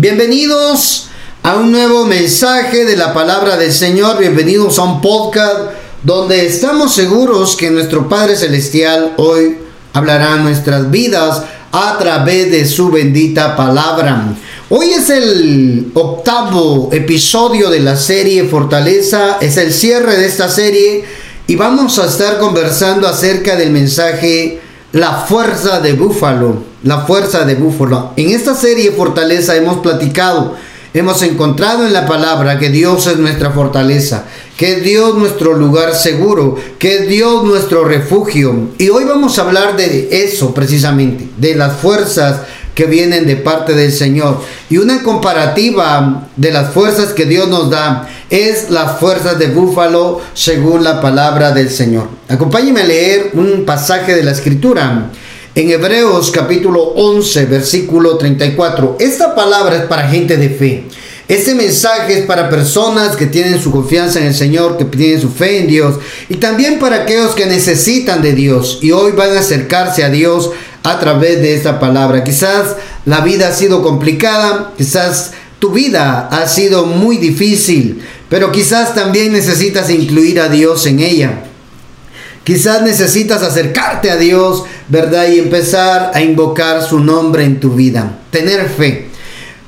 Bienvenidos a un nuevo mensaje de la palabra del Señor. Bienvenidos a un podcast donde estamos seguros que nuestro Padre Celestial hoy hablará nuestras vidas a través de su bendita palabra. Hoy es el octavo episodio de la serie Fortaleza, es el cierre de esta serie y vamos a estar conversando acerca del mensaje La fuerza de búfalo, la fuerza de búfalo. En esta serie Fortaleza hemos platicado, hemos encontrado en la palabra que Dios es nuestra fortaleza, que Dios nuestro lugar seguro, que Dios nuestro refugio. Y hoy vamos a hablar de eso precisamente, de las fuerzas que vienen de parte del Señor. Y una comparativa de las fuerzas que Dios nos da es las fuerzas de búfalo según la palabra del Señor. Acompáñenme a leer un pasaje de la escritura en Hebreos capítulo 11 versículo 34. Esta palabra es para gente de fe. Este mensaje es para personas que tienen su confianza en el Señor, que tienen su fe en Dios y también para aquellos que necesitan de Dios y hoy van a acercarse a Dios a través de esta palabra. Quizás la vida ha sido complicada, quizás tu vida ha sido muy difícil, pero quizás también necesitas incluir a Dios en ella. Quizás necesitas acercarte a Dios, ¿verdad? Y empezar a invocar su nombre en tu vida. Tener fe.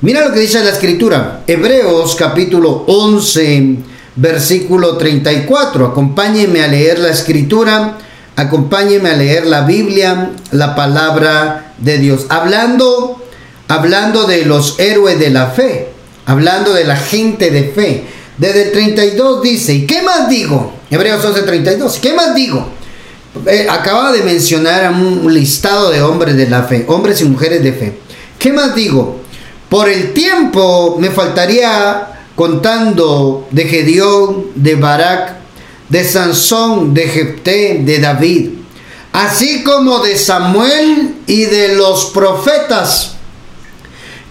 Mira lo que dice la escritura. Hebreos capítulo 11, versículo 34. Acompáñenme a leer la escritura Acompáñeme a leer la Biblia, la palabra de Dios. Hablando, hablando de los héroes de la fe, hablando de la gente de fe. Desde el 32 dice, ¿y qué más digo? Hebreos 11, 32, ¿qué más digo? Eh, acaba de mencionar un listado de hombres de la fe, hombres y mujeres de fe. ¿Qué más digo? Por el tiempo me faltaría contando de Gedeón, de Barak, de Sansón, de Jepté, de David, así como de Samuel y de los profetas,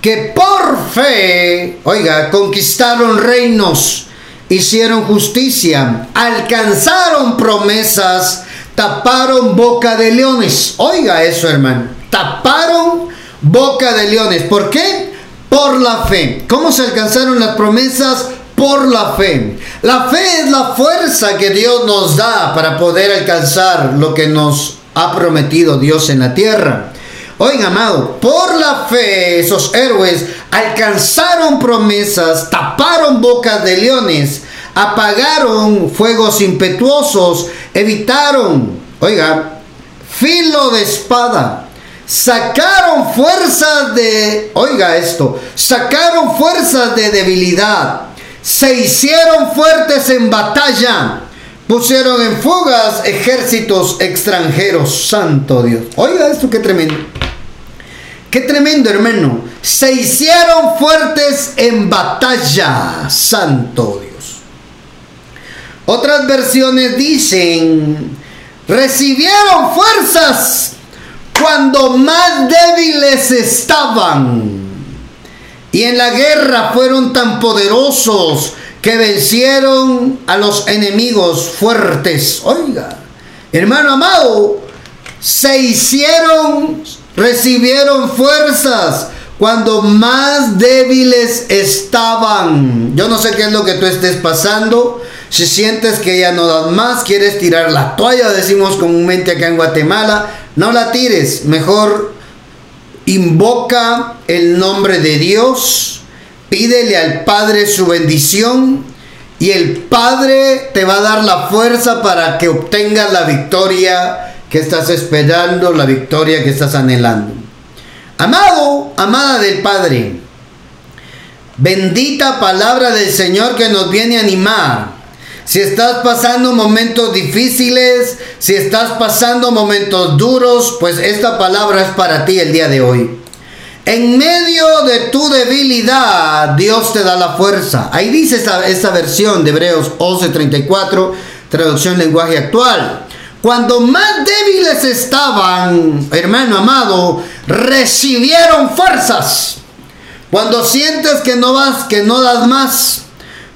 que por fe, oiga, conquistaron reinos, hicieron justicia, alcanzaron promesas, taparon boca de leones. Oiga eso, hermano, taparon boca de leones. ¿Por qué? Por la fe. ¿Cómo se alcanzaron las promesas? Por la fe. La fe es la fuerza que Dios nos da para poder alcanzar lo que nos ha prometido Dios en la tierra. Oigan, amado, por la fe esos héroes alcanzaron promesas, taparon bocas de leones, apagaron fuegos impetuosos, evitaron, oiga, filo de espada, sacaron fuerzas de, oiga esto, sacaron fuerzas de debilidad, se hicieron fuertes en batalla, pusieron en fugas ejércitos extranjeros, santo Dios. Oiga esto, qué tremendo. Qué tremendo, hermano. Se hicieron fuertes en batalla, santo Dios. Otras versiones dicen, recibieron fuerzas cuando más débiles estaban y en la guerra fueron tan poderosos que vencieron a los enemigos fuertes. Oiga, hermano amado, se hicieron, recibieron fuerzas cuando más débiles estaban. Yo no sé qué es lo que tú estés pasando. Si sientes que ya no das más, quieres tirar la toalla, decimos comúnmente acá en Guatemala, no la tires, mejor invoca el nombre de Dios, pídele al Padre su bendición y el Padre te va a dar la fuerza para que obtengas la victoria que estás esperando, la victoria que estás anhelando. Amado, amada del Padre, bendita palabra del Señor que nos viene a animar si estás pasando momentos difíciles, si estás pasando momentos duros, pues esta palabra es para ti el día de hoy. En medio de tu debilidad, Dios te da la fuerza. Ahí dice esta, versión de Hebreos 11:34, traducción lenguaje actual. Cuando más débiles estaban, hermano amado, recibieron fuerzas. Cuando sientes que no vas, que no das más,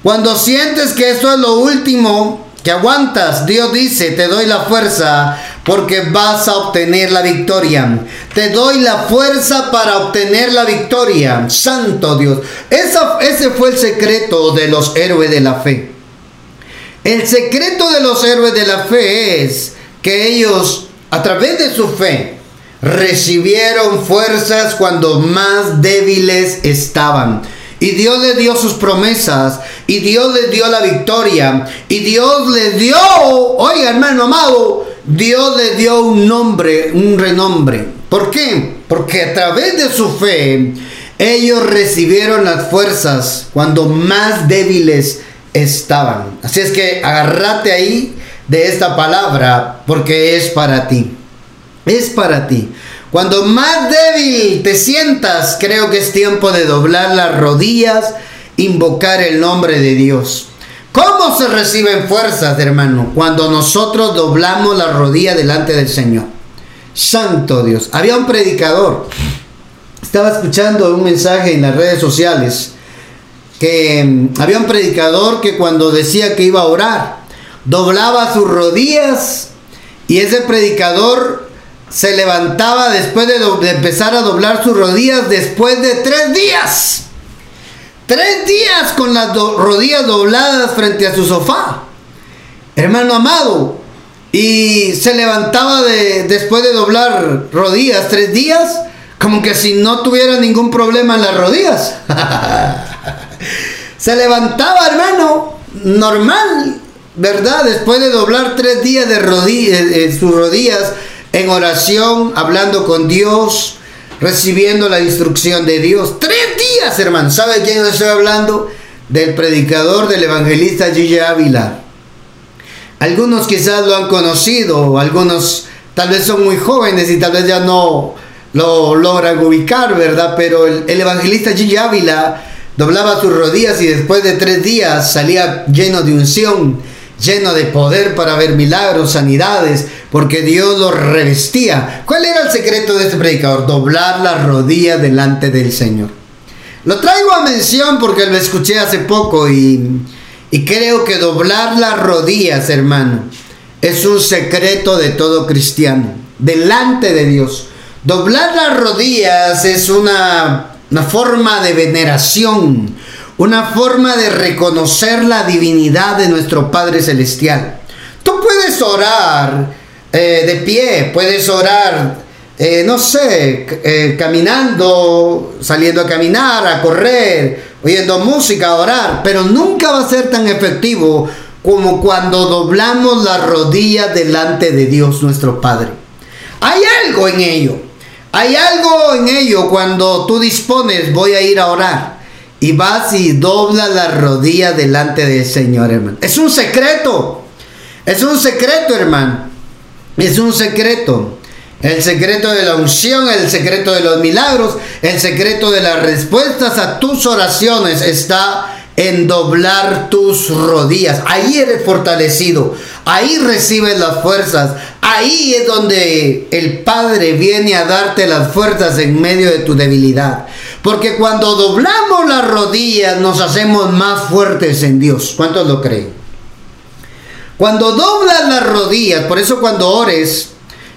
cuando sientes que esto es lo último que aguantas, Dios dice, te doy la fuerza porque vas a obtener la victoria. Te doy la fuerza para obtener la victoria. Santo Dios. ese fue el secreto de los héroes de la fe. El secreto de los héroes de la fe es que ellos, a través de su fe, recibieron fuerzas cuando más débiles estaban. Y Dios les dio sus promesas. Y Dios les dio la victoria. Y Dios les dio, oiga hermano amado, Dios les dio un nombre, un renombre. ¿Por qué? Porque a través de su fe, ellos recibieron las fuerzas cuando más débiles estaban. Así es que agárrate ahí de esta palabra porque es para ti. Es para ti. Cuando más débil te sientas, creo que es tiempo de doblar las rodillas, invocar el nombre de Dios. ¿Cómo se reciben fuerzas, hermano? Cuando nosotros doblamos la rodilla delante del Señor. Santo Dios. Había un predicador. Estaba escuchando un mensaje en las redes sociales que mm, había un predicador que cuando decía que iba a orar, doblaba sus rodillas y ese predicador se levantaba después de, empezar a doblar sus rodillas después de tres días. Tres días con las rodillas dobladas frente a su sofá. Hermano amado. Y se levantaba de, después de doblar rodillas tres días. Como que si no tuviera ningún problema en las rodillas. se levantaba, hermano, normal, ¿verdad? Después de doblar tres días de rodillas, eh, sus rodillas en oración, hablando con Dios, recibiendo la instrucción de Dios. Tres días, hermano. ¿Sabe quién estoy hablando? Del predicador, del evangelista Gigi Ávila. Algunos quizás lo han conocido, algunos tal vez son muy jóvenes y tal vez ya no lo logran ubicar, ¿verdad? Pero el, el evangelista Gigi Ávila doblaba sus rodillas y después de tres días salía lleno de unción lleno de poder para ver milagros, sanidades, porque Dios lo revestía. ¿Cuál era el secreto de este predicador? Doblar la rodilla delante del Señor. Lo traigo a mención porque lo escuché hace poco y, creo que doblar las rodillas, hermano, es un secreto de todo cristiano, delante de Dios. Doblar las rodillas es una forma de veneración, una forma de reconocer la divinidad de nuestro Padre Celestial. Tú puedes orar eh, de pie, puedes orar, eh, no sé, eh, caminando, saliendo a caminar, a correr, oyendo música, a orar, pero nunca va a ser tan efectivo como cuando doblamos la rodilla delante de Dios nuestro Padre. Hay algo en ello. Hay algo en ello cuando tú dispones, voy a ir a orar y vas y doblas la rodilla delante del Señor, hermano. Es un secreto. Es un secreto, hermano. Es un secreto. El secreto de la unción, el secreto de los milagros, el secreto de las respuestas a tus oraciones está en doblar tus rodillas. Ahí eres fortalecido. Ahí recibes las fuerzas. Ahí es donde el Padre viene a darte las fuerzas en medio de tu debilidad. Porque cuando doblamos las rodillas nos hacemos más fuertes en Dios. ¿Cuántos lo creen? Cuando doblas las rodillas, por eso cuando ores,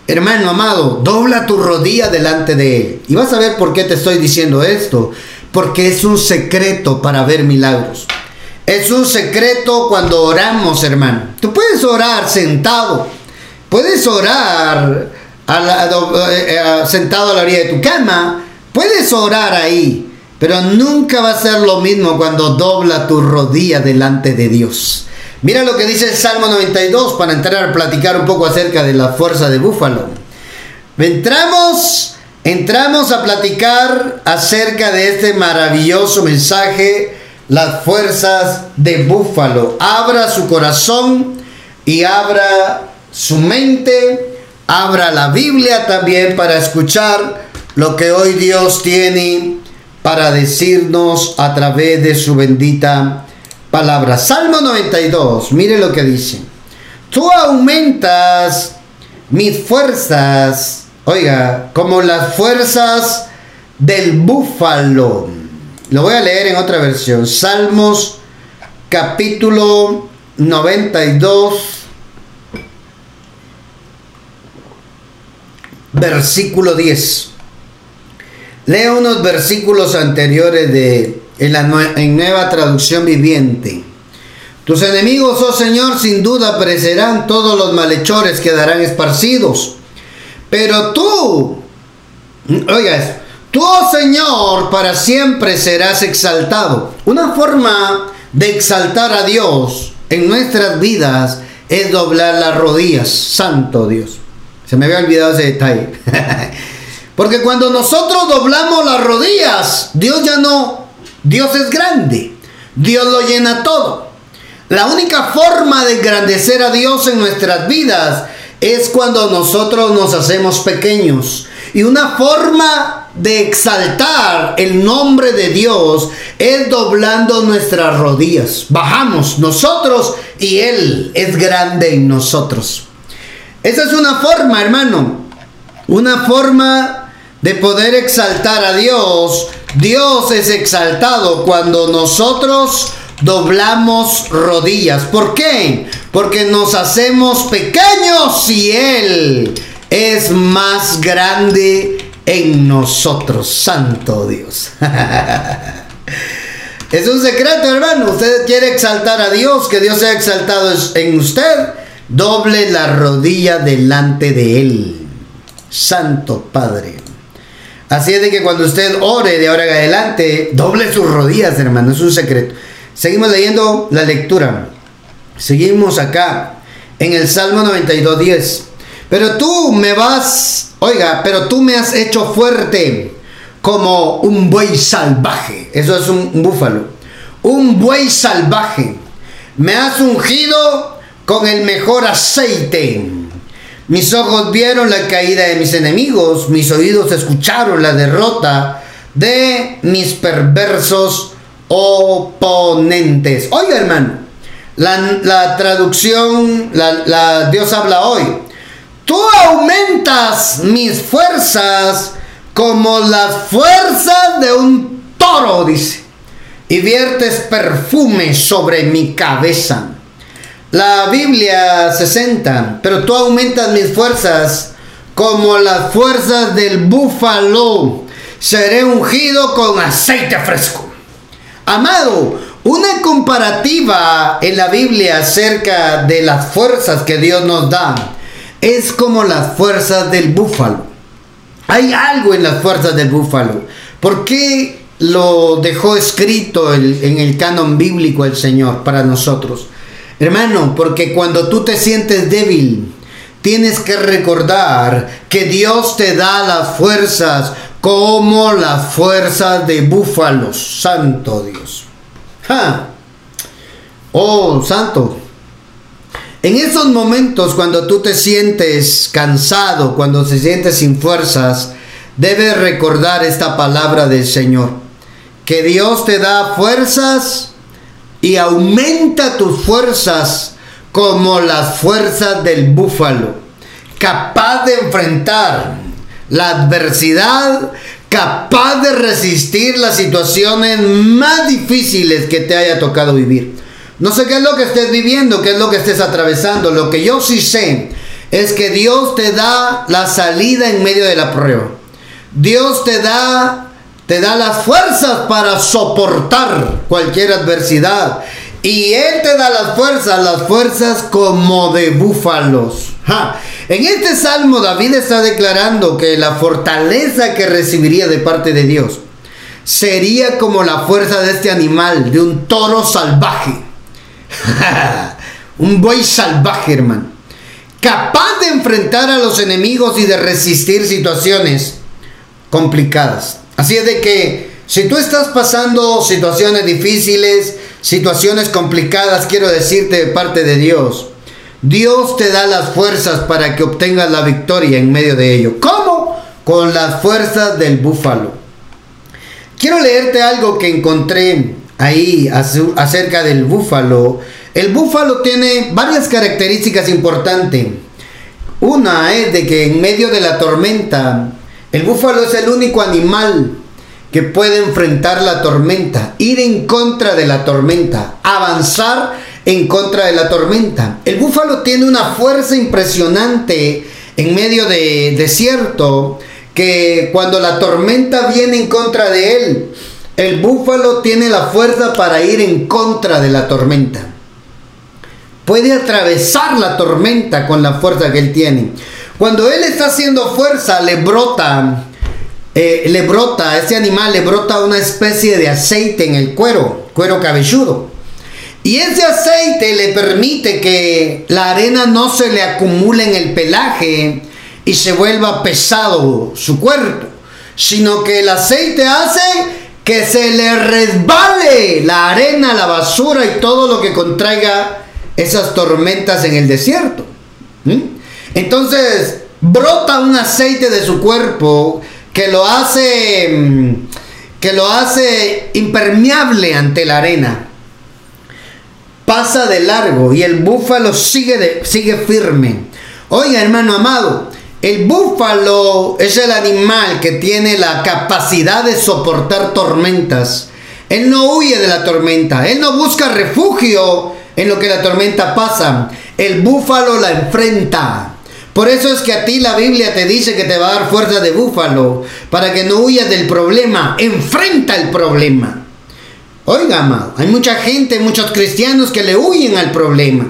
hermano amado, dobla tu rodilla delante de Él. Y vas a ver por qué te estoy diciendo esto. Porque es un secreto para ver milagros. Es un secreto cuando oramos, hermano. Tú puedes orar sentado. Puedes orar eh, eh, sentado a la orilla de tu cama Puedes orar ahí, pero nunca va a ser lo mismo cuando dobla tu rodilla delante de Dios. Mira lo que dice el Salmo 92 para entrar a platicar un poco acerca de la fuerza de búfalo. Entramos, entramos a platicar acerca de este maravilloso mensaje, las fuerzas de búfalo. Abra su corazón y abra su mente, abra la Biblia también para escuchar lo que hoy Dios tiene para decirnos a través de su bendita palabra. Salmo 92, mire lo que dice. Tú aumentas mis fuerzas, oiga, como las fuerzas del búfalo. Lo voy a leer en otra versión. Salmos capítulo 92 versículo 10. Leo unos versículos anteriores de en, la, nueva traducción viviente. Tus enemigos, oh Señor, sin duda perecerán, todos los malhechores quedarán esparcidos. Pero tú, oigas, tú, oh Señor, para siempre serás exaltado. Una forma de exaltar a Dios en nuestras vidas es doblar las rodillas. Santo Dios. Se me había olvidado ese detalle. Porque cuando nosotros doblamos las rodillas, Dios ya no, Dios es grande. Dios lo llena todo. La única forma de engrandecer a Dios en nuestras vidas es cuando nosotros nos hacemos pequeños. Y una forma de exaltar el nombre de Dios es doblando nuestras rodillas. Bajamos nosotros y Él es grande en nosotros. Esa es una forma, hermano. Una forma de poder exaltar a Dios. Dios es exaltado cuando nosotros doblamos rodillas. ¿Por qué? Porque nos hacemos pequeños y Él es más grande en nosotros. Santo Dios. es un secreto, hermano. Usted quiere exaltar a Dios, que Dios sea exaltado en usted. Doble la rodilla delante de Él. Santo Padre. Así es de que cuando usted ore de ahora en adelante, doble sus rodillas, hermano. Es un secreto. Seguimos leyendo la lectura. Seguimos acá en el Salmo 92.10. Pero tú me vas, oiga, pero tú me has hecho fuerte como un buey salvaje. Eso es un, búfalo. Un buey salvaje. Me has ungido con el mejor aceite. Mis ojos vieron la caída de mis enemigos, mis oídos escucharon la derrota de mis perversos oponentes. Oiga, hermano, la, traducción, la, Dios habla hoy. Tú aumentas mis fuerzas como las fuerzas de un toro, dice, y viertes perfume sobre mi cabeza. La Biblia 60, pero tú aumentas mis fuerzas como las fuerzas del búfalo. Seré ungido con aceite fresco. Amado, una comparativa en la Biblia acerca de las fuerzas que Dios nos da es como las fuerzas del búfalo. Hay algo en las fuerzas del búfalo. ¿Por qué lo dejó escrito en el canon bíblico el Señor para nosotros? Hermano, porque cuando tú te sientes débil, tienes que recordar que Dios te da las fuerzas como la fuerza de búfalos. Santo Dios. Oh, santo. En esos momentos cuando tú te sientes cansado, cuando te sientes sin fuerzas, debes recordar esta palabra del Señor. Que Dios te da fuerzas y aumenta tus fuerzas como las fuerzas del búfalo, capaz de enfrentar la adversidad, capaz de resistir las situaciones más difíciles que te haya tocado vivir. No sé qué es lo que estés viviendo, qué es lo que estés atravesando. Lo que yo sí sé es que Dios te da la salida en medio de la prueba. Dios te da te da las fuerzas para soportar cualquier adversidad. Y Él te da las fuerzas, las fuerzas como de búfalos. En este salmo David está declarando que la fortaleza que recibiría de parte de Dios sería como la fuerza de este animal, de un toro salvaje. un buey salvaje, hermano. Capaz de enfrentar a los enemigos y de resistir situaciones complicadas. Así es de que si tú estás pasando situaciones difíciles, situaciones complicadas, quiero decirte de parte de Dios, Dios te da las fuerzas para que obtengas la victoria en medio de ello. ¿Cómo? Con las fuerzas del búfalo. Quiero leerte algo que encontré ahí acerca del búfalo. El búfalo tiene varias características importantes. Una es de que en medio de la tormenta, el búfalo es el único animal que puede enfrentar la tormenta, ir en contra de la tormenta, avanzar en contra de la tormenta. El búfalo tiene una fuerza impresionante en medio de desierto, que cuando la tormenta viene en contra de él, el búfalo tiene la fuerza para ir en contra de la tormenta. Puede atravesar la tormenta con la fuerza que él tiene. Cuando él está haciendo fuerza, le brota, eh, le brota, ese animal le brota una especie de aceite en el cuero, cuero cabelludo. Y ese aceite le permite que la arena no se le acumule en el pelaje y se vuelva pesado su cuerpo, sino que el aceite hace que se le resbale la arena, la basura y todo lo que contraiga esas tormentas en el desierto. Entonces brota un aceite de su cuerpo que lo hace mm, que lo hace impermeable ante la arena pasa de largo y el búfalo sigue, sigue firme. Oiga, hermano amado, el búfalo es el animal que tiene la capacidad de soportar tormentas. Él no huye de la tormenta, él no busca refugio en lo que la tormenta pasa. El búfalo la enfrenta. Por eso es que a ti la Biblia te dice que te va a dar fuerza de búfalo, para que no huyas del problema, enfrenta el problema. Oiga, amado, hay mucha gente, muchos cristianos que le huyen al problema.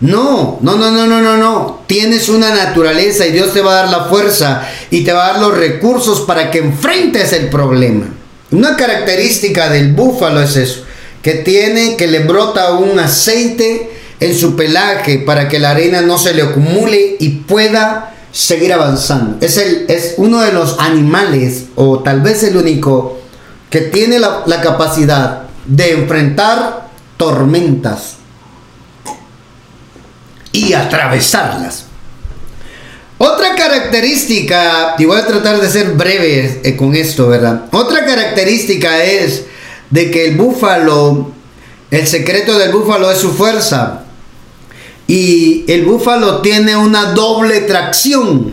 No, no, no, no, no, no, no. Tienes una naturaleza y Dios te va a dar la fuerza y te va a dar los recursos para que enfrentes el problema. Una característica del búfalo es eso, que tiene, que le brota un aceite en su pelaje para que la arena no se le acumule y pueda seguir avanzando. Es, el, es uno de los animales, o tal vez el único, que tiene la, la capacidad de enfrentar tormentas y atravesarlas. Otra característica, y voy a tratar de ser breve eh, con esto, ¿verdad? Otra característica es de que el búfalo, el secreto del búfalo es su fuerza. Y el búfalo tiene una doble tracción,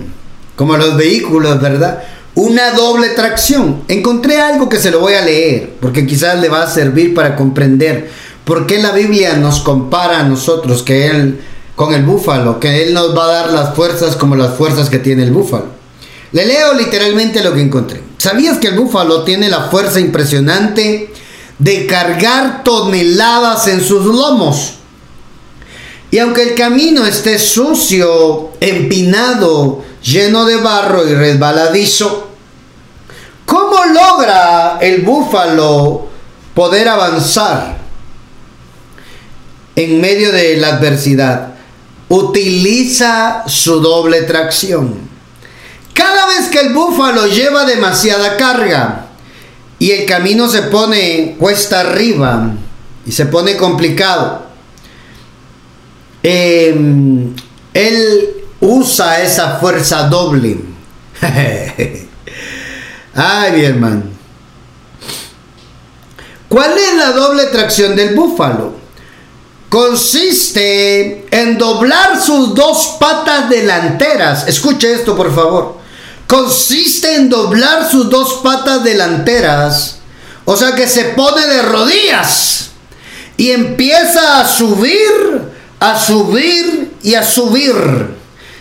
como los vehículos, ¿verdad? una doble tracción. Encontré algo que se lo voy a leer, porque quizás le va a servir para comprender por qué la Biblia nos compara a nosotros que él con el búfalo, que él nos va a dar las fuerzas como las fuerzas que tiene el búfalo. Le leo literalmente lo que encontré. ¿Sabías que el búfalo tiene la fuerza impresionante de cargar toneladas en sus lomos? Y aunque el camino esté sucio, empinado, lleno de barro y resbaladizo, ¿Cómo logra el búfalo poder avanzar en medio de la adversidad? Utiliza su doble tracción. Cada vez que el búfalo lleva demasiada carga y el camino se pone cuesta arriba y se pone complicado, em, él usa esa fuerza doble. Ay, mi hermano. ¿Cuál es la doble tracción del búfalo? Consiste en doblar sus dos patas delanteras. Escuche esto, por favor. Consiste en doblar sus dos patas delanteras. O sea que se pone de rodillas y empieza a subir, a subir y a subir.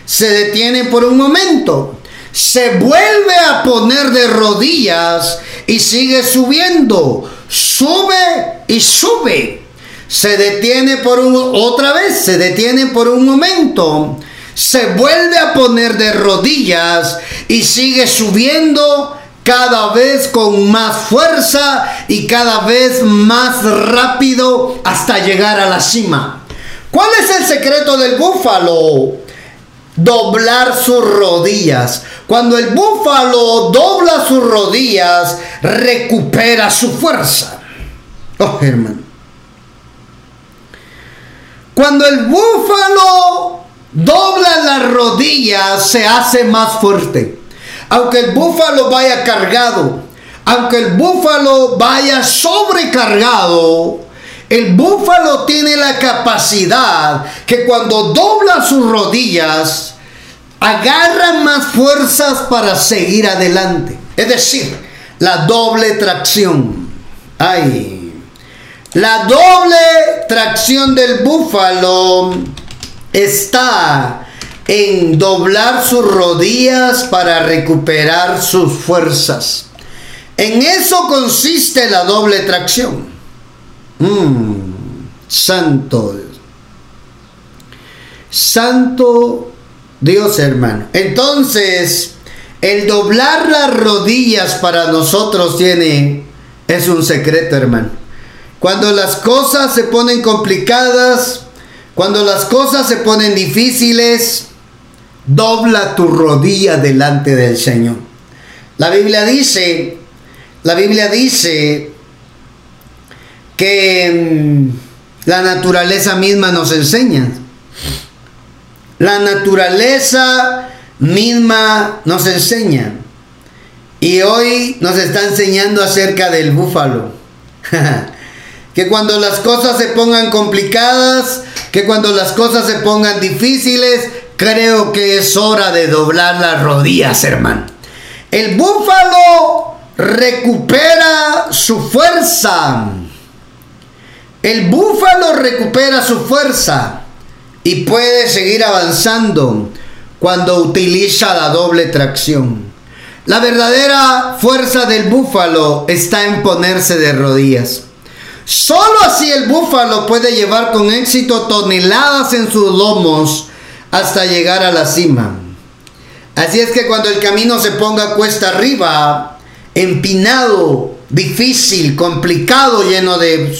Se detiene por un momento se vuelve a poner de rodillas y sigue subiendo. Sube y sube. Se detiene por un, otra vez, se detiene por un momento. Se vuelve a poner de rodillas y sigue subiendo cada vez con más fuerza y cada vez más rápido hasta llegar a la cima. ¿Cuál es el secreto del búfalo? doblar sus rodillas. Cuando el búfalo dobla sus rodillas, recupera su fuerza. Oh, hermano. Cuando el búfalo dobla las rodillas, se hace más fuerte. Aunque el búfalo vaya cargado, aunque el búfalo vaya sobrecargado, el búfalo tiene la capacidad que cuando dobla sus rodillas, agarra más fuerzas para seguir adelante. Es decir, la doble tracción. Ay, la doble tracción del búfalo está en doblar sus rodillas para recuperar sus fuerzas. En eso consiste la doble tracción. Mm, santo. Santo Dios hermano. Entonces, el doblar las rodillas para nosotros tiene, es un secreto hermano. Cuando las cosas se ponen complicadas, cuando las cosas se ponen difíciles, dobla tu rodilla delante del Señor. La Biblia dice, la Biblia dice que mm, la naturaleza misma nos enseña. La naturaleza misma nos enseña. Y hoy nos está enseñando acerca del búfalo. que cuando las cosas se pongan complicadas, que cuando las cosas se pongan difíciles, creo que es hora de doblar las rodillas, hermano. El búfalo recupera su fuerza. El búfalo recupera su fuerza y puede seguir avanzando cuando utiliza la doble tracción. La verdadera fuerza del búfalo está en ponerse de rodillas. Solo así el búfalo puede llevar con éxito toneladas en sus lomos hasta llegar a la cima. Así es que cuando el camino se ponga cuesta arriba, empinado, difícil, complicado, lleno de,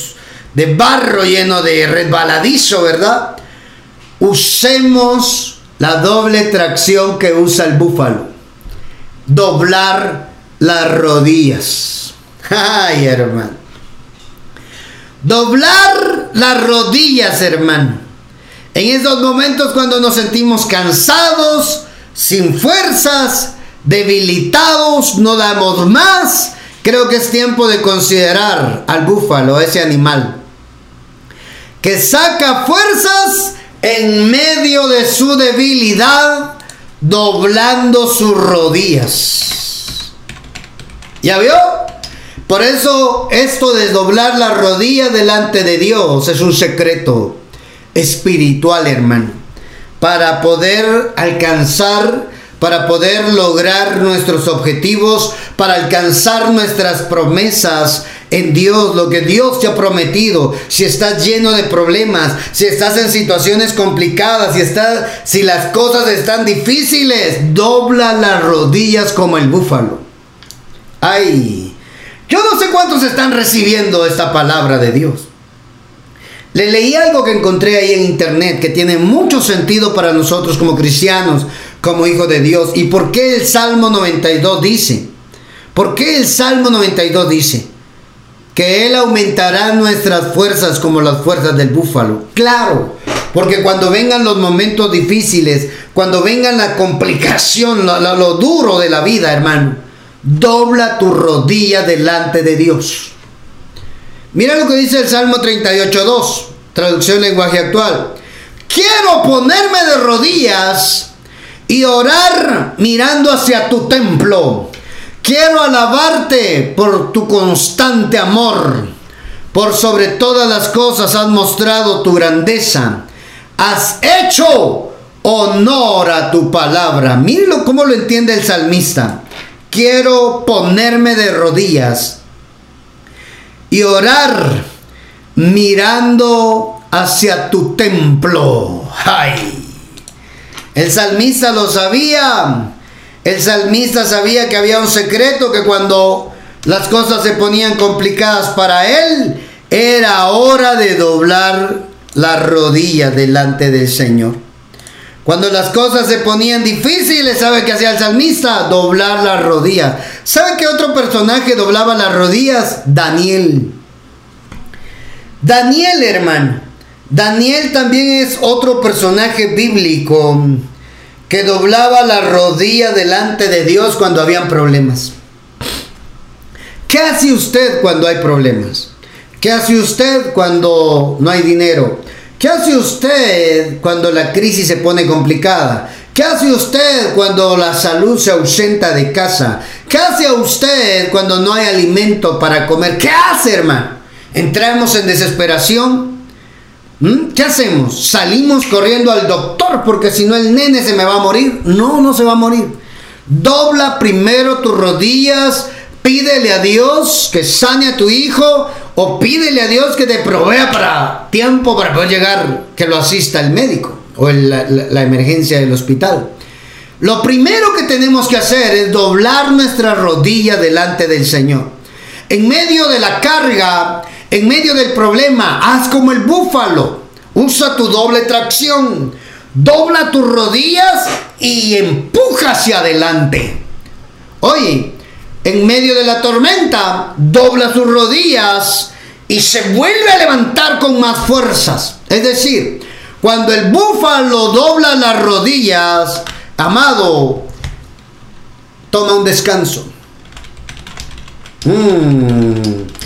de barro, lleno de resbaladizo, ¿verdad? Usemos la doble tracción que usa el búfalo. Doblar las rodillas. Ay, hermano. Doblar las rodillas, hermano. En esos momentos cuando nos sentimos cansados, sin fuerzas, debilitados, no damos más, creo que es tiempo de considerar al búfalo, ese animal, que saca fuerzas en medio de su debilidad, doblando sus rodillas. ¿Ya vio? Por eso esto de doblar la rodilla delante de Dios es un secreto espiritual, hermano, para poder alcanzar, para poder lograr nuestros objetivos, para alcanzar nuestras promesas en Dios, lo que Dios te ha prometido. Si estás lleno de problemas, si estás en situaciones complicadas, si si las cosas están difíciles, dobla las rodillas como el búfalo. Ay, yo no sé cuántos están recibiendo esta palabra de Dios. Le leí algo que encontré ahí en internet que tiene mucho sentido para nosotros como cristianos, como hijos de Dios. ¿Y por qué el Salmo 92 dice? ¿Por qué el Salmo 92 dice? Que Él aumentará nuestras fuerzas como las fuerzas del búfalo. Claro, porque cuando vengan los momentos difíciles, cuando vengan la complicación, lo, lo duro de la vida, hermano, dobla tu rodilla delante de Dios. Mira lo que dice el Salmo 38.2, traducción lenguaje actual. Quiero ponerme de rodillas y orar mirando hacia tu templo. Quiero alabarte por tu constante amor. Por sobre todas las cosas has mostrado tu grandeza. Has hecho honor a tu palabra. Míralo cómo lo entiende el salmista. Quiero ponerme de rodillas y orar mirando hacia tu templo. ¡Ay! El salmista lo sabía. El salmista sabía que había un secreto que cuando las cosas se ponían complicadas para él, era hora de doblar la rodilla delante del Señor. Cuando las cosas se ponían difíciles, ¿sabe qué hacía el salmista? Doblar las rodillas. ¿Sabe qué otro personaje doblaba las rodillas? Daniel. Daniel, hermano. Daniel también es otro personaje bíblico que doblaba la rodilla delante de Dios cuando habían problemas. ¿Qué hace usted cuando hay problemas? ¿Qué hace usted cuando no hay dinero? ¿Qué hace usted cuando la crisis se pone complicada? ¿Qué hace usted cuando la salud se ausenta de casa? ¿Qué hace usted cuando no hay alimento para comer? ¿Qué hace, hermano? Entramos en desesperación. ¿Mm? ¿Qué hacemos? ¿Salimos corriendo al doctor porque si no el nene se me va a morir? No, no se va a morir. Dobla primero tus rodillas, pídele a Dios que sane a tu hijo o pídele a Dios que te provea para tiempo para poder llegar, que lo asista el médico o la, la emergencia del hospital. Lo primero que tenemos que hacer es doblar nuestra rodilla delante del Señor. En medio de la carga, en medio del problema, haz como el búfalo. Usa tu doble tracción. Dobla tus rodillas y empuja hacia adelante. Oye, en medio de la tormenta, dobla sus rodillas y se vuelve a levantar con más fuerzas. Es decir, cuando el búfalo dobla las rodillas, amado, toma un descanso. Mm.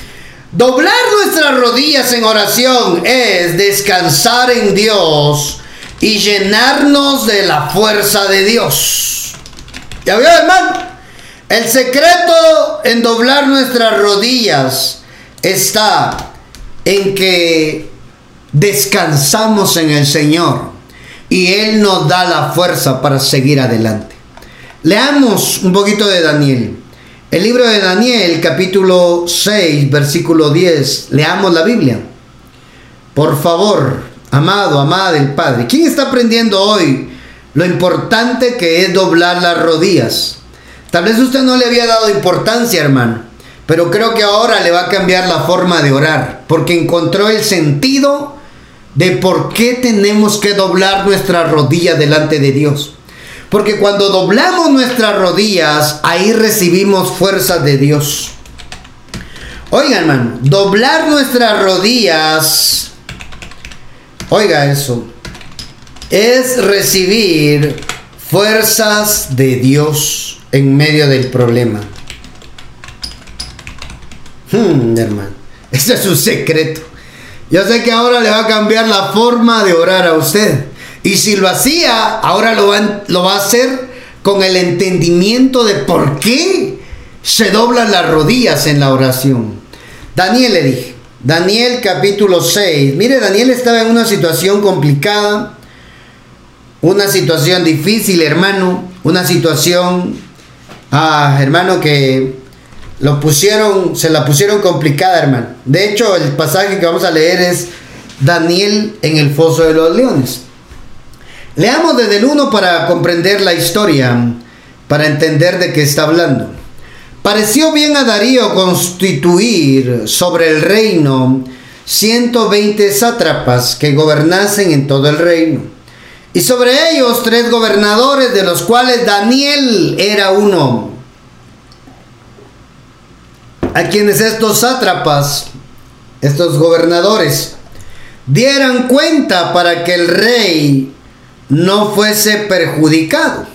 Doblar nuestras rodillas en oración es descansar en Dios y llenarnos de la fuerza de Dios. ¿Ya vio, hermano? El secreto en doblar nuestras rodillas está en que descansamos en el Señor y Él nos da la fuerza para seguir adelante. Leamos un poquito de Daniel. El libro de Daniel, capítulo 6, versículo 10. Leamos la Biblia. Por favor, amado, amada del Padre. ¿Quién está aprendiendo hoy lo importante que es doblar las rodillas? Tal vez usted no le había dado importancia, hermano. Pero creo que ahora le va a cambiar la forma de orar. Porque encontró el sentido de por qué tenemos que doblar nuestra rodilla delante de Dios. Porque cuando doblamos nuestras rodillas, ahí recibimos fuerzas de Dios. Oiga, hermano, doblar nuestras rodillas, oiga eso, es recibir fuerzas de Dios en medio del problema. Hmm, hermano, ese es un secreto. Yo sé que ahora le va a cambiar la forma de orar a usted. Y si lo hacía, ahora lo va, lo va a hacer con el entendimiento de por qué se doblan las rodillas en la oración. Daniel le dije, Daniel capítulo 6, mire, Daniel estaba en una situación complicada, una situación difícil, hermano, una situación, ah, hermano, que lo pusieron, se la pusieron complicada, hermano. De hecho, el pasaje que vamos a leer es Daniel en el foso de los leones. Leamos desde el 1 para comprender la historia, para entender de qué está hablando. Pareció bien a Darío constituir sobre el reino 120 sátrapas que gobernasen en todo el reino. Y sobre ellos tres gobernadores, de los cuales Daniel era uno. A quienes estos sátrapas, estos gobernadores, dieran cuenta para que el rey no fuese perjudicado.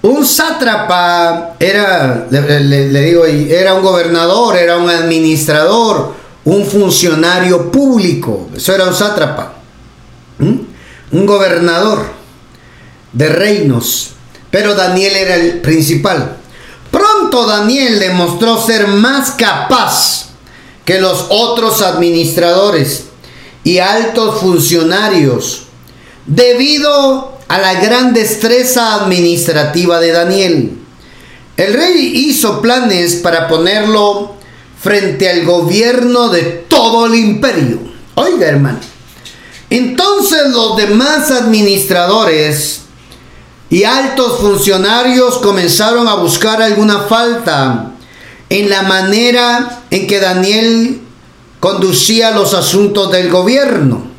Un sátrapa era, le, digo, era un gobernador, era un administrador, un funcionario público. Eso era un sátrapa. Un gobernador de reinos. Pero Daniel era el principal. Pronto Daniel demostró ser más capaz que los otros administradores y altos funcionarios debido a la gran destreza administrativa de Daniel. El rey hizo planes para ponerlo frente al gobierno de todo el imperio. Oiga, hermano. Entonces los demás administradores y altos funcionarios comenzaron a buscar alguna falta en la manera en que Daniel conducía los asuntos del gobierno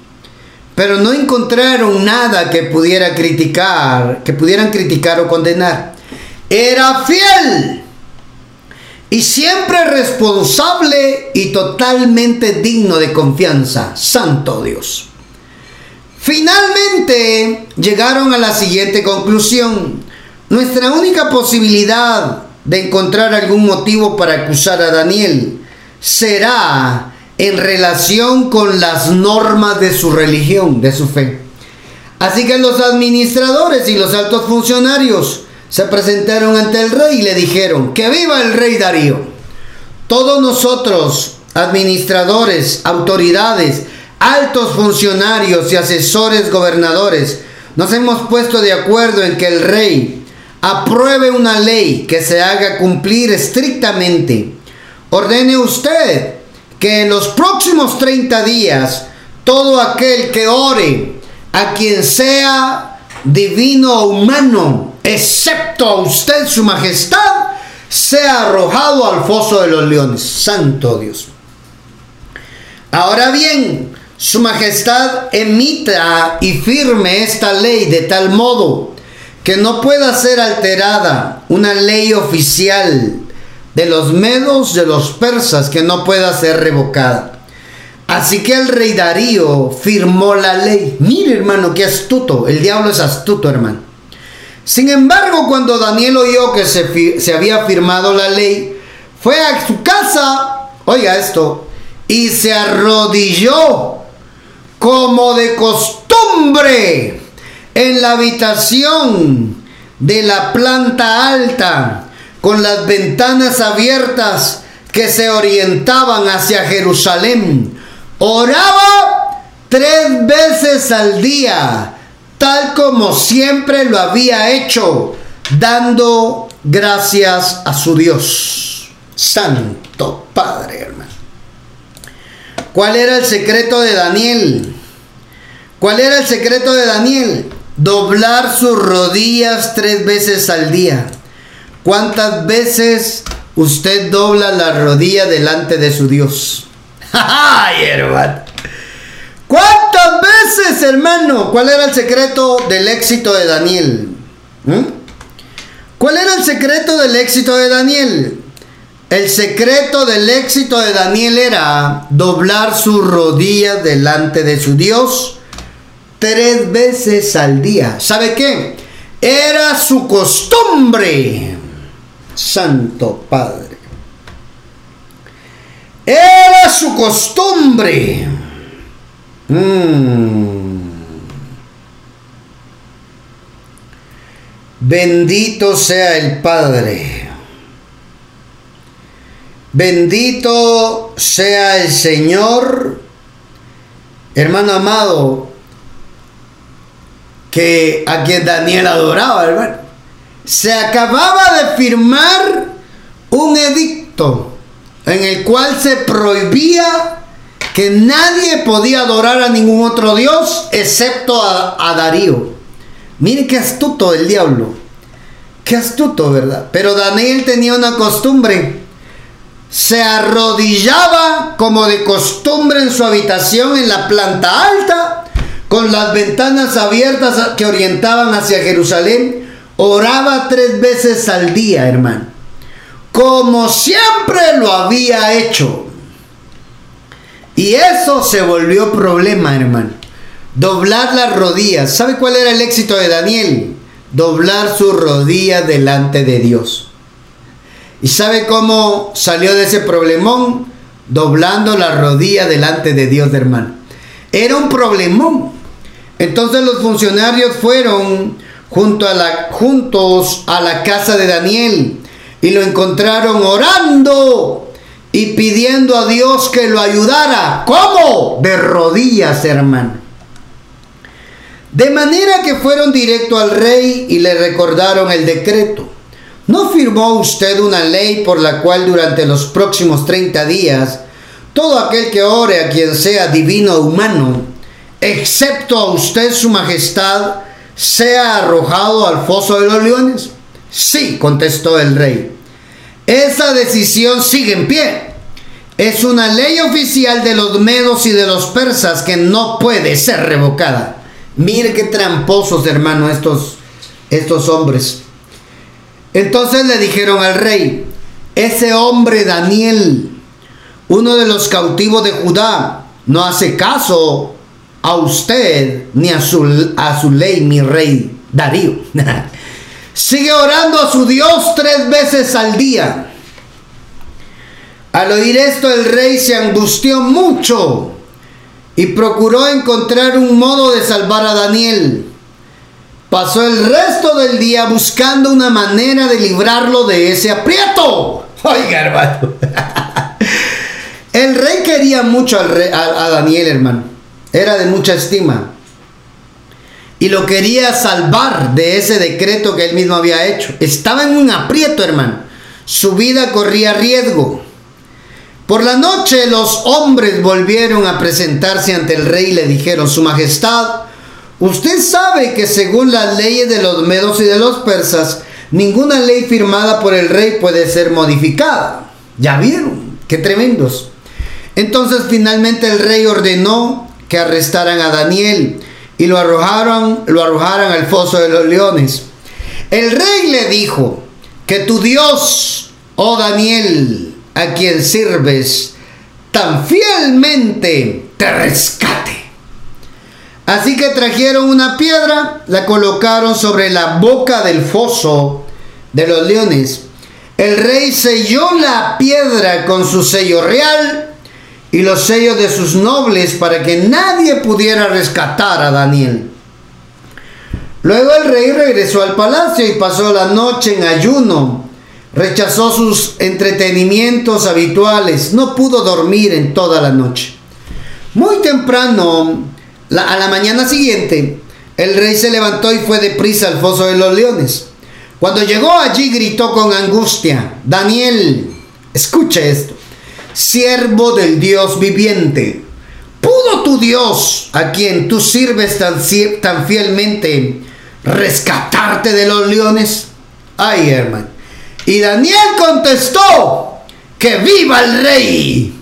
pero no encontraron nada que pudiera criticar, que pudieran criticar o condenar. Era fiel y siempre responsable y totalmente digno de confianza. Santo Dios. Finalmente llegaron a la siguiente conclusión. Nuestra única posibilidad de encontrar algún motivo para acusar a Daniel será en relación con las normas de su religión, de su fe. Así que los administradores y los altos funcionarios se presentaron ante el rey y le dijeron, que viva el rey Darío. Todos nosotros, administradores, autoridades, altos funcionarios y asesores gobernadores, nos hemos puesto de acuerdo en que el rey apruebe una ley que se haga cumplir estrictamente. Ordene usted que en los próximos 30 días todo aquel que ore a quien sea divino o humano, excepto a usted, su majestad, sea arrojado al foso de los leones. Santo Dios. Ahora bien, su majestad emita y firme esta ley de tal modo que no pueda ser alterada una ley oficial de los medos de los persas que no pueda ser revocada. Así que el rey Darío firmó la ley. Mire hermano, qué astuto. El diablo es astuto hermano. Sin embargo, cuando Daniel oyó que se, se había firmado la ley, fue a su casa, oiga esto, y se arrodilló como de costumbre en la habitación de la planta alta, con las ventanas abiertas que se orientaban hacia Jerusalén. Oraba tres veces al día, tal como siempre lo había hecho, dando gracias a su Dios. Santo Padre, hermano. ¿Cuál era el secreto de Daniel? ¿Cuál era el secreto de Daniel? Doblar sus rodillas tres veces al día. ¿Cuántas veces usted dobla la rodilla delante de su Dios? ¡Ay, hermano! ¿Cuántas veces, hermano? ¿Cuál era el secreto del éxito de Daniel? ¿Mm? ¿Cuál era el secreto del éxito de Daniel? El secreto del éxito de Daniel era doblar sus rodillas delante de su Dios tres veces al día. ¿Sabe qué? Era su costumbre. Santo Padre. Era su costumbre. Mm. Bendito sea el Padre. Bendito sea el Señor. Hermano amado, que a quien Daniel adoraba, hermano. Se acababa de firmar un edicto en el cual se prohibía que nadie podía adorar a ningún otro Dios excepto a, Darío. Mire qué astuto el diablo. Qué astuto, ¿verdad? Pero Daniel tenía una costumbre. Se arrodillaba como de costumbre en su habitación en la planta alta con las ventanas abiertas que orientaban hacia Jerusalén, oraba tres veces al día, hermano. Como siempre lo había hecho. Y eso se volvió problema, hermano. Doblar las rodillas. ¿Sabe cuál era el éxito de Daniel? Doblar sus rodillas delante de Dios. ¿Y sabe cómo salió de ese problemón? Doblando la rodilla delante de Dios, hermano. Era un problemón. Entonces los funcionarios fueron junto a la, juntos a la casa de Daniel y lo encontraron orando y pidiendo a Dios que lo ayudara. ¿Cómo? De rodillas, hermano. De manera que fueron directo al rey y le recordaron el decreto. ¿No firmó usted una ley por la cual durante los próximos 30 días todo aquel que ore a quien sea divino o humano excepto a usted, su majestad, sea arrojado al foso de los leones? Sí, contestó el rey. Esa decisión sigue en pie. Es una ley oficial de los medos y de los persas que no puede ser revocada. Mire qué tramposos, hermano, estos, estos hombres. Entonces le dijeron al rey, ese hombre Daniel, uno de los cautivos de Judá, no hace caso a usted ni a su, a su ley, mi rey Darío. Sigue orando a su Dios tres veces al día. Al oír esto el rey se angustió mucho y procuró encontrar un modo de salvar a Daniel. Pasó el resto del día buscando una manera de librarlo de ese aprieto. Oiga, hermano. El rey quería mucho al a Daniel, hermano. Era de mucha estima y lo quería salvar de ese decreto que él mismo había hecho. Estaba en un aprieto, hermano. Su vida corría riesgo. Por la noche los hombres volvieron a presentarse ante el rey y le dijeron, Su Majestad, usted sabe que según las leyes de los medos y de los persas, ninguna ley firmada por el rey puede ser modificada. Ya vieron, qué tremendos. Entonces finalmente el rey ordenó que arrestaran a Daniel y lo arrojaron, lo arrojaron al foso de los leones. El rey le dijo, que tu Dios, oh Daniel, a quien sirves tan fielmente, te rescate. Así que trajeron una piedra, la colocaron sobre la boca del foso de los leones. El rey selló la piedra con su sello real y los sellos de sus nobles para que nadie pudiera rescatar a Daniel. Luego el rey regresó al palacio y pasó la noche en ayuno. Rechazó sus entretenimientos habituales. No pudo dormir en toda la noche. Muy temprano, a la mañana siguiente, el rey se levantó y fue deprisa al foso de los leones. Cuando llegó allí gritó con angustia, Daniel, escucha esto siervo del Dios viviente. ¿Pudo tu Dios, a quien tú sirves tan, tan fielmente, rescatarte de los leones? Ay, hermano. Y Daniel contestó, que viva el rey.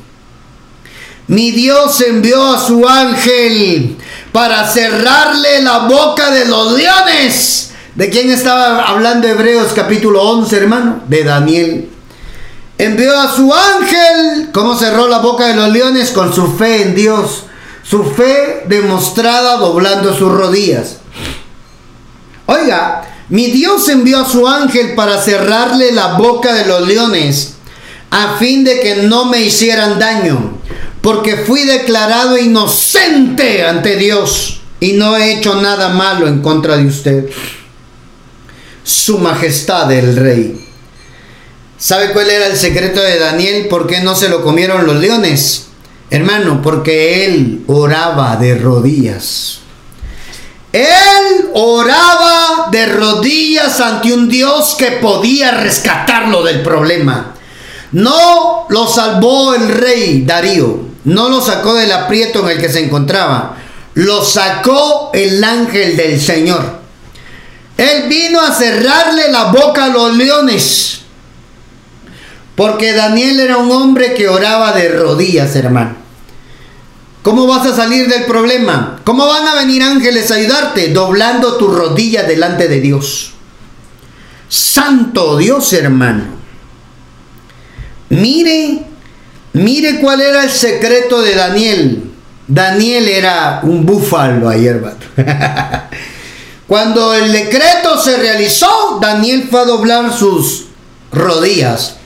Mi Dios envió a su ángel para cerrarle la boca de los leones. ¿De quién estaba hablando Hebreos capítulo 11, hermano? De Daniel envió a su ángel. ¿Cómo cerró la boca de los leones? Con su fe en Dios. Su fe demostrada doblando sus rodillas. Oiga, mi Dios envió a su ángel para cerrarle la boca de los leones a fin de que no me hicieran daño, porque fui declarado inocente ante Dios y no he hecho nada malo en contra de usted. Su Majestad el Rey. ¿Sabe cuál era el secreto de Daniel? ¿Por qué no se lo comieron los leones? Hermano, porque él oraba de rodillas. Él oraba de rodillas ante un Dios que podía rescatarlo del problema. No lo salvó el rey Darío, no lo sacó del aprieto en el que se encontraba, lo sacó el ángel del Señor. Él vino a cerrarle la boca a los leones. Porque Daniel era un hombre que oraba de rodillas, hermano. ¿Cómo vas a salir del problema? ¿Cómo van a venir ángeles a ayudarte? Doblando tu rodilla delante de Dios. Santo Dios, hermano. Mire, mire cuál era el secreto de Daniel. Daniel era un búfalo ayer, Cuando el decreto se realizó, Daniel fue a doblar sus rodillas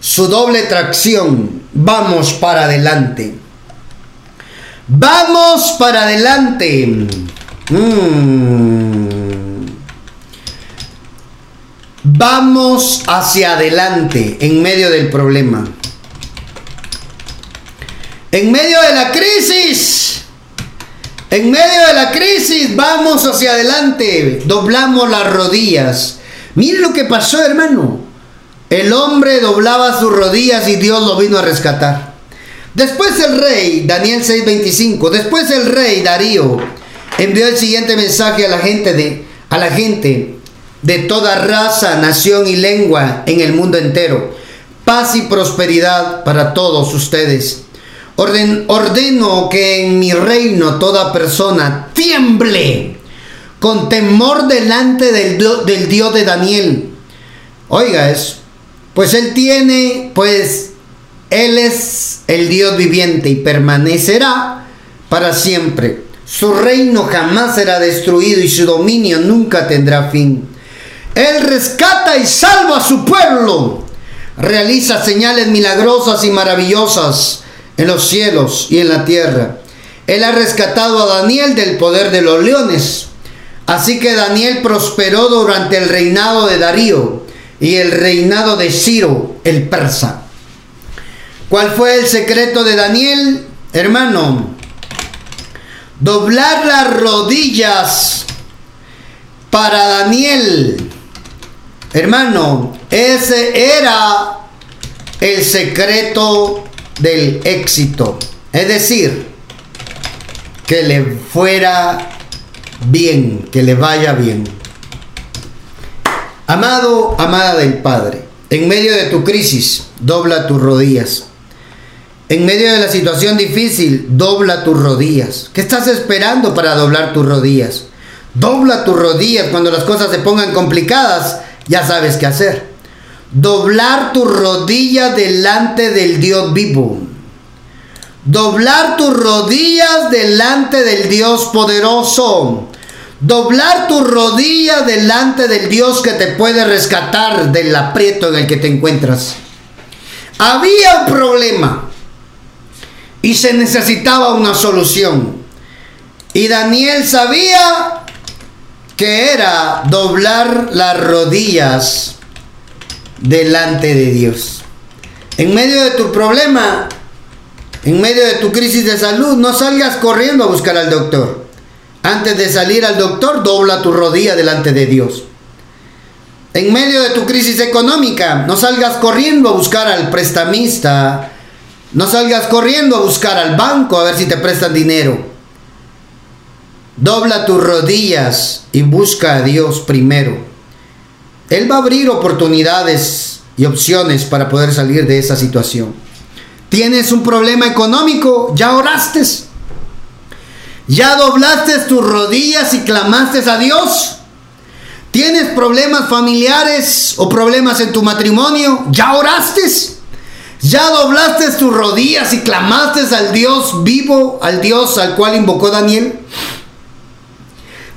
su doble tracción. Vamos para adelante. Vamos para adelante. Mm. Vamos hacia adelante en medio del problema. En medio de la crisis. En medio de la crisis vamos hacia adelante. Doblamos las rodillas. Mire lo que pasó, hermano. El hombre doblaba sus rodillas y Dios lo vino a rescatar. Después el rey, Daniel 6:25, después el rey Darío envió el siguiente mensaje a la gente de a la gente de toda raza, nación y lengua en el mundo entero. Paz y prosperidad para todos ustedes. Orden, ordeno que en mi reino toda persona tiemble con temor delante del, del Dios de Daniel. Oiga eso pues Él tiene, pues Él es el Dios viviente y permanecerá para siempre. Su reino jamás será destruido y su dominio nunca tendrá fin. Él rescata y salva a su pueblo. Realiza señales milagrosas y maravillosas en los cielos y en la tierra. Él ha rescatado a Daniel del poder de los leones. Así que Daniel prosperó durante el reinado de Darío y el reinado de Ciro el persa. ¿Cuál fue el secreto de Daniel? Hermano, doblar las rodillas para Daniel. Hermano, ese era el secreto del éxito. Es decir, que le fuera bien, que le vaya bien. Amado, amada del Padre, en medio de tu crisis, dobla tus rodillas. En medio de la situación difícil, dobla tus rodillas. ¿Qué estás esperando para doblar tus rodillas? Dobla tus rodillas cuando las cosas se pongan complicadas, ya sabes qué hacer. Doblar tus rodillas delante del Dios vivo. Doblar tus rodillas delante del Dios poderoso. Doblar tus rodillas delante del Dios que te puede rescatar del aprieto en el que te encuentras. Había un problema y se necesitaba una solución. Y Daniel sabía que era doblar las rodillas delante de Dios. En medio de tu problema, en medio de tu crisis de salud, no salgas corriendo a buscar al doctor. Antes de salir al doctor, dobla tu rodilla delante de Dios. En medio de tu crisis económica, no salgas corriendo a buscar al prestamista no salgas corriendo a buscar al banco a ver si te prestan dinero. Dobla tus rodillas y busca a Dios primero. Él va a abrir oportunidades y opciones para poder salir de esa situación. Tienes un problema económico, ya oraste. Ya doblaste tus rodillas y clamaste a Dios. Tienes problemas familiares o problemas en tu matrimonio, ya oraste. Ya doblaste tus rodillas y clamaste al Dios vivo, al Dios al cual invocó Daniel.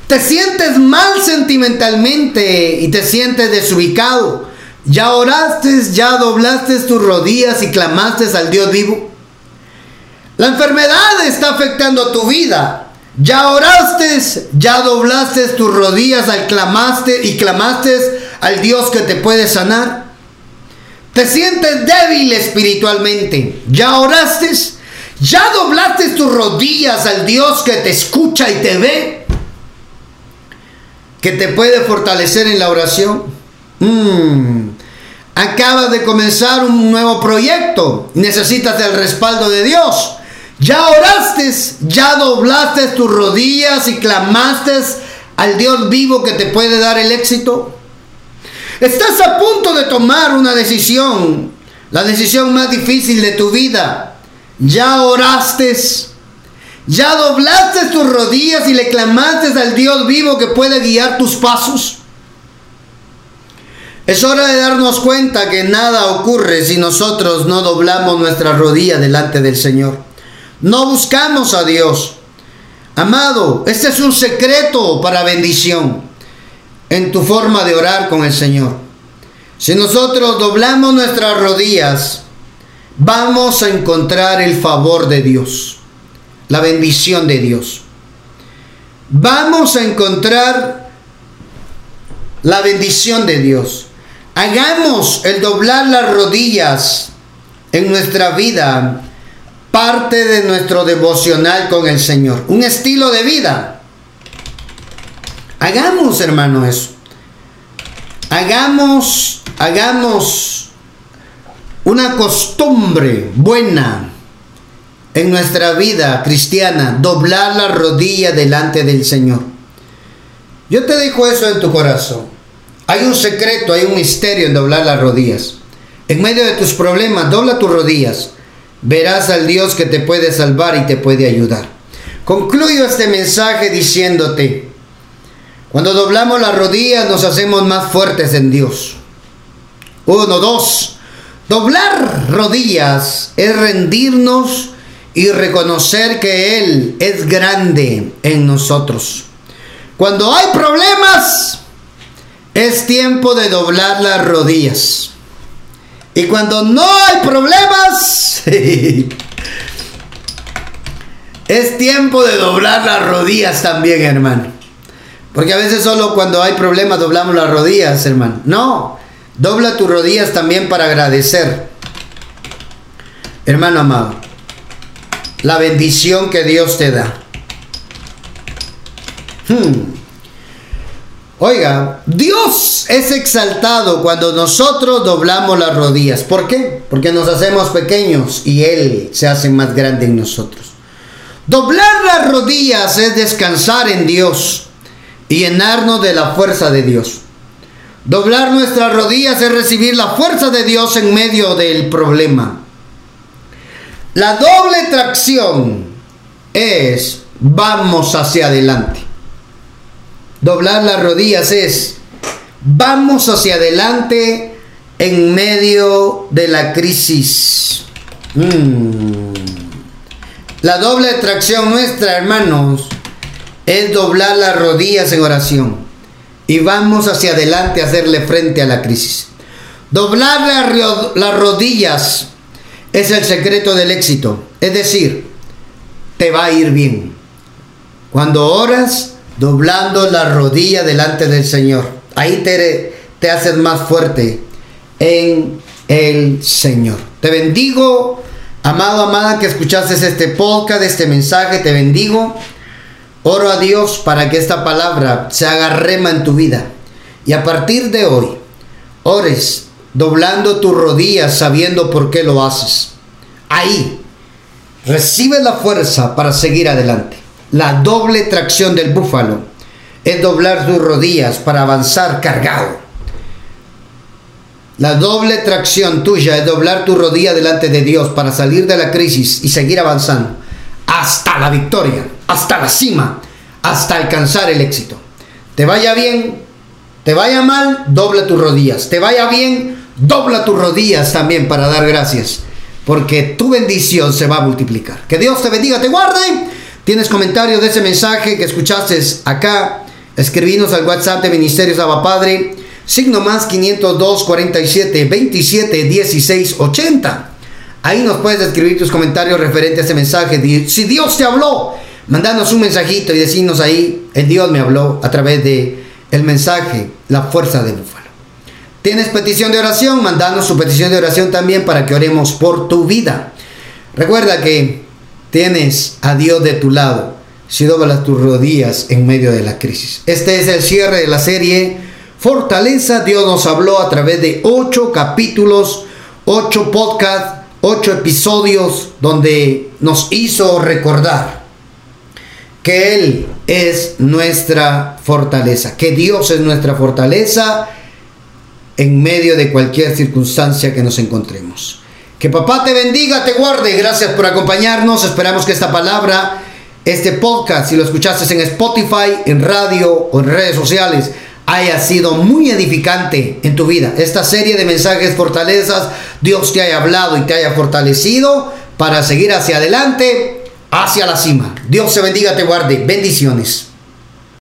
Te sientes mal sentimentalmente y te sientes desubicado. Ya oraste, ya doblaste tus rodillas y clamaste al Dios vivo. La enfermedad está afectando tu vida. Ya oraste, ya doblaste tus rodillas y clamaste y clamaste al Dios que te puede sanar. Te sientes débil espiritualmente. Ya oraste. Ya doblaste tus rodillas al Dios que te escucha y te ve. Que te puede fortalecer en la oración. Mm. Acabas de comenzar un nuevo proyecto. Necesitas el respaldo de Dios. Ya oraste, ya doblaste tus rodillas y clamaste al Dios vivo que te puede dar el éxito. Estás a punto de tomar una decisión, la decisión más difícil de tu vida. Ya oraste, ya doblaste tus rodillas y le clamaste al Dios vivo que puede guiar tus pasos. Es hora de darnos cuenta que nada ocurre si nosotros no doblamos nuestra rodilla delante del Señor. No buscamos a Dios. Amado, este es un secreto para bendición en tu forma de orar con el Señor. Si nosotros doblamos nuestras rodillas, vamos a encontrar el favor de Dios, la bendición de Dios. Vamos a encontrar la bendición de Dios. Hagamos el doblar las rodillas en nuestra vida parte de nuestro devocional con el Señor, un estilo de vida Hagamos, hermano, eso. Hagamos, hagamos una costumbre buena en nuestra vida cristiana, doblar la rodilla delante del Señor. Yo te dejo eso en tu corazón. Hay un secreto, hay un misterio en doblar las rodillas. En medio de tus problemas, dobla tus rodillas. Verás al Dios que te puede salvar y te puede ayudar. Concluyo este mensaje diciéndote, cuando doblamos las rodillas nos hacemos más fuertes en Dios. Uno, dos. Doblar rodillas es rendirnos y reconocer que Él es grande en nosotros. Cuando hay problemas, es tiempo de doblar las rodillas. Y cuando no hay problemas, es tiempo de doblar las rodillas también, hermano. Porque a veces solo cuando hay problemas doblamos las rodillas, hermano. No, dobla tus rodillas también para agradecer. Hermano amado, la bendición que Dios te da. Hmm. Oiga, Dios es exaltado cuando nosotros doblamos las rodillas. ¿Por qué? Porque nos hacemos pequeños y Él se hace más grande en nosotros. Doblar las rodillas es descansar en Dios y llenarnos de la fuerza de Dios. Doblar nuestras rodillas es recibir la fuerza de Dios en medio del problema. La doble tracción es vamos hacia adelante. Doblar las rodillas es vamos hacia adelante en medio de la crisis. Mm. La doble tracción nuestra, hermanos, es doblar las rodillas en oración y vamos hacia adelante a hacerle frente a la crisis. Doblar las rodillas es el secreto del éxito. Es decir, te va a ir bien. Cuando oras, doblando la rodilla delante del Señor. Ahí te, te haces más fuerte en el Señor. Te bendigo, amado, amada, que escuchaste este podcast, este mensaje, te bendigo. Oro a Dios para que esta palabra se haga rema en tu vida. Y a partir de hoy, ores doblando tus rodillas sabiendo por qué lo haces. Ahí, recibe la fuerza para seguir adelante. La doble tracción del búfalo es doblar tus rodillas para avanzar cargado. La doble tracción tuya es doblar tu rodilla delante de Dios para salir de la crisis y seguir avanzando hasta la victoria, hasta la cima, hasta alcanzar el éxito. Te vaya bien, te vaya mal, dobla tus rodillas. Te vaya bien, dobla tus rodillas también para dar gracias, porque tu bendición se va a multiplicar. Que Dios te bendiga, te guarde. ¿Tienes comentarios de ese mensaje que escuchaste acá? Escribinos al WhatsApp de Ministerios Abba Padre, signo más 502 47 27 16 80. Ahí nos puedes escribir tus comentarios referentes a ese mensaje. Si Dios te habló, mandanos un mensajito y decirnos ahí, el Dios me habló a través de el mensaje, la fuerza del búfalo. ¿Tienes petición de oración? Mandanos su petición de oración también para que oremos por tu vida. Recuerda que tienes a Dios de tu lado si doblas tus rodillas en medio de la crisis. Este es el cierre de la serie Fortaleza. Dios nos habló a través de ocho capítulos, ocho podcasts, ocho episodios donde nos hizo recordar que Él es nuestra fortaleza, que Dios es nuestra fortaleza en medio de cualquier circunstancia que nos encontremos. Que papá te bendiga, te guarde. Gracias por acompañarnos. Esperamos que esta palabra, este podcast, si lo escuchaste en Spotify, en radio o en redes sociales, haya sido muy edificante en tu vida. Esta serie de mensajes fortalezas, Dios te haya hablado y te haya fortalecido para seguir hacia adelante, hacia la cima. Dios te bendiga, te guarde. Bendiciones.